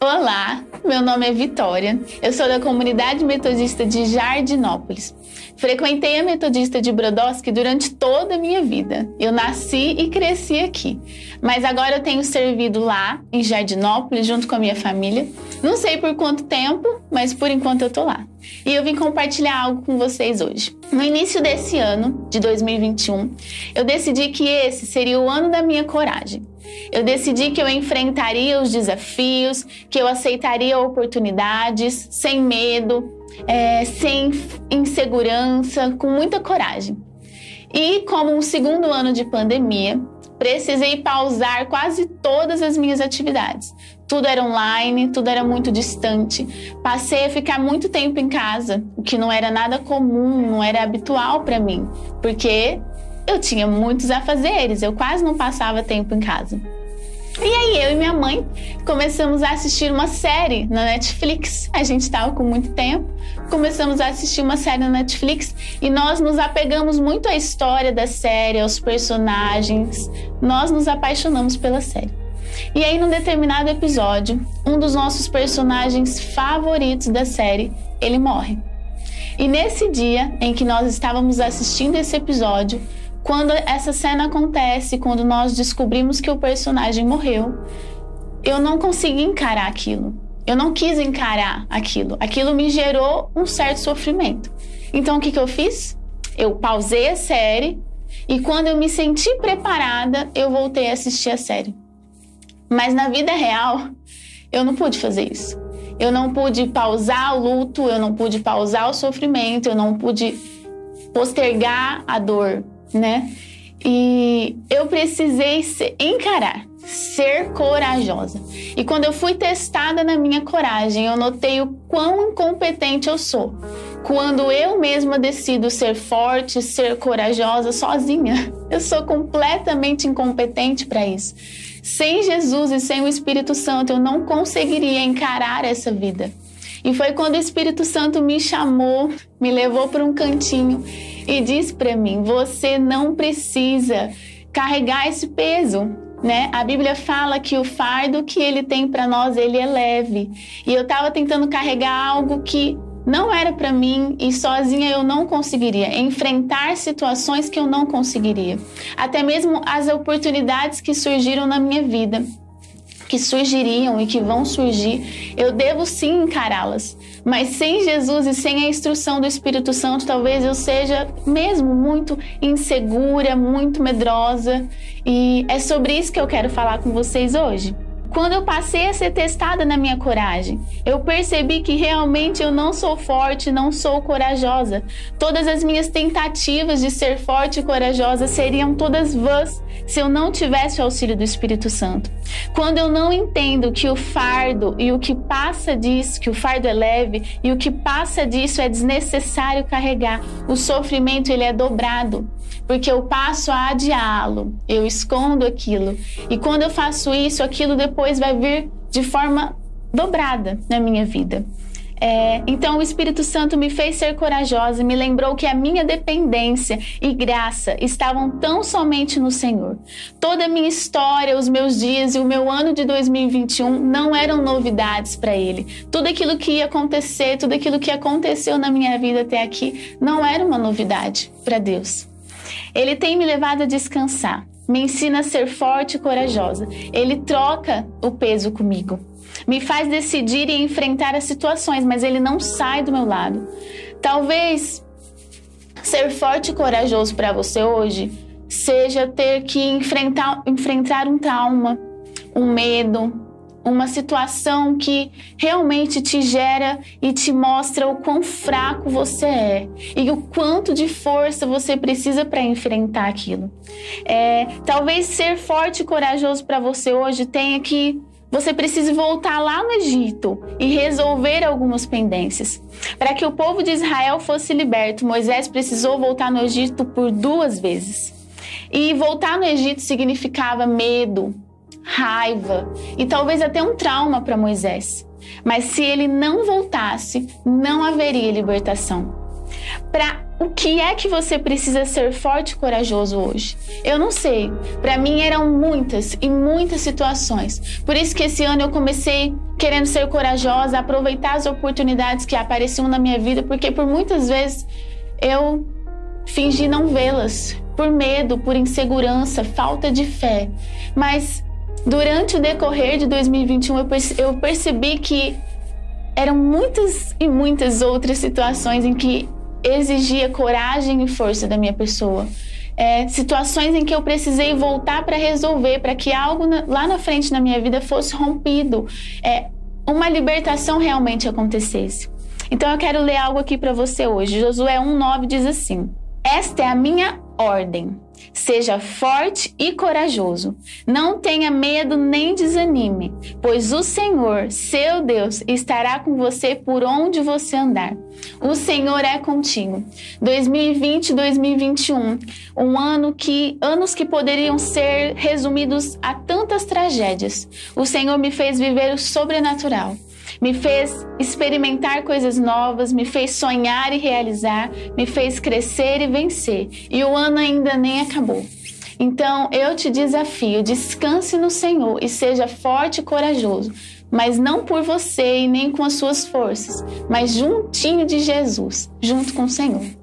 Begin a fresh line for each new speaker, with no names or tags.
Olá, meu nome é Vitória. Eu sou da comunidade metodista de Jardinópolis. Frequentei a metodista de Brodowski durante toda a minha vida. Eu nasci e cresci aqui, mas agora eu tenho servido lá em Jardinópolis junto com a minha família. Não sei por quanto tempo, mas por enquanto eu tô lá. E eu vim compartilhar algo com vocês hoje. No início desse ano, de 2021, eu decidi que esse seria o ano da minha coragem. Eu decidi que eu enfrentaria os desafios, que eu aceitaria oportunidades sem medo, é, sem insegurança, com muita coragem. E como um segundo ano de pandemia, precisei pausar quase todas as minhas atividades. Tudo era online, tudo era muito distante. Passei a ficar muito tempo em casa, o que não era nada comum, não era habitual para mim, porque eu tinha muitos afazeres, eu quase não passava tempo em casa. E aí eu e minha mãe começamos a assistir uma série na Netflix. A gente estava com muito tempo, começamos a assistir uma série na Netflix e nós nos apegamos muito à história da série, aos personagens. Nós nos apaixonamos pela série. E aí, num determinado episódio, um dos nossos personagens favoritos da série, ele morre. E nesse dia em que nós estávamos assistindo esse episódio, quando essa cena acontece, quando nós descobrimos que o personagem morreu, eu não consegui encarar aquilo. Eu não quis encarar aquilo. Aquilo me gerou um certo sofrimento. Então o que, que eu fiz? Eu pausei a série e quando eu me senti preparada, eu voltei a assistir a série. Mas na vida real, eu não pude fazer isso. Eu não pude pausar o luto, eu não pude pausar o sofrimento, eu não pude postergar a dor né? E eu precisei encarar, ser corajosa. E quando eu fui testada na minha coragem, eu notei o quão incompetente eu sou. Quando eu mesma decido ser forte, ser corajosa sozinha, eu sou completamente incompetente para isso. Sem Jesus e sem o Espírito Santo, eu não conseguiria encarar essa vida. E foi quando o Espírito Santo me chamou, me levou para um cantinho e disse para mim: você não precisa carregar esse peso. Né? A Bíblia fala que o fardo que ele tem para nós, ele é leve. E eu estava tentando carregar algo que não era para mim e sozinha eu não conseguiria enfrentar situações que eu não conseguiria. Até mesmo as oportunidades que surgiram na minha vida que surgiriam e que vão surgir, eu devo sim encará-las. Mas sem Jesus e sem a instrução do Espírito Santo, talvez eu seja mesmo muito insegura, muito medrosa. E é sobre isso que eu quero falar com vocês hoje. Quando eu passei a ser testada na minha coragem, eu percebi que realmente eu não sou forte, não sou corajosa. Todas as minhas tentativas de ser forte e corajosa seriam todas vãs se eu não tivesse o auxílio do Espírito Santo. Quando eu não entendo que o fardo e o que passa disso, que o fardo é leve e o que passa disso é desnecessário carregar, o sofrimento ele é dobrado porque eu passo a adiá-lo, eu escondo aquilo. E quando eu faço isso, aquilo depois vai vir de forma dobrada na minha vida. É, então o Espírito Santo me fez ser corajosa e me lembrou que a minha dependência e graça estavam tão somente no Senhor. Toda a minha história, os meus dias e o meu ano de 2021 não eram novidades para Ele. Tudo aquilo que ia acontecer, tudo aquilo que aconteceu na minha vida até aqui, não era uma novidade para Deus. Ele tem me levado a descansar, me ensina a ser forte e corajosa. Ele troca o peso comigo, me faz decidir e enfrentar as situações, mas ele não sai do meu lado. Talvez ser forte e corajoso para você hoje seja ter que enfrentar, enfrentar um trauma, um medo, uma situação que realmente te gera e te mostra o quão fraco você é e o quanto de força você precisa para enfrentar aquilo. É, talvez ser forte e corajoso para você hoje tenha que você precise voltar lá no Egito e resolver algumas pendências. Para que o povo de Israel fosse liberto, Moisés precisou voltar no Egito por duas vezes. E voltar no Egito significava medo, raiva e talvez até um trauma para Moisés. Mas se ele não voltasse, não haveria libertação. Para o que é que você precisa ser forte e corajoso hoje? Eu não sei. Para mim eram muitas e muitas situações. Por isso que esse ano eu comecei querendo ser corajosa, aproveitar as oportunidades que apareciam na minha vida, porque por muitas vezes eu fingi não vê-las, por medo, por insegurança, falta de fé. Mas durante o decorrer de 2021 eu percebi que eram muitas e muitas outras situações em que exigia coragem e força da minha pessoa. É, situações em que eu precisei voltar para resolver, para que algo na, lá na frente na minha vida fosse rompido, é, uma libertação realmente acontecesse. Então eu quero ler algo aqui para você hoje. Josué 1:9 diz assim: Esta é a minha ordem. Seja forte e corajoso. Não tenha medo nem desanime, pois o Senhor, seu Deus, estará com você por onde você andar. O Senhor é contigo. 2020, 2021, um ano que anos que poderiam ser resumidos a tantas tragédias. O Senhor me fez viver o sobrenatural me fez experimentar coisas novas, me fez sonhar e realizar, me fez crescer e vencer. E o ano ainda nem acabou. Então eu te desafio: descanse no Senhor e seja forte e corajoso, mas não por você e nem com as suas forças, mas juntinho de Jesus, junto com o Senhor.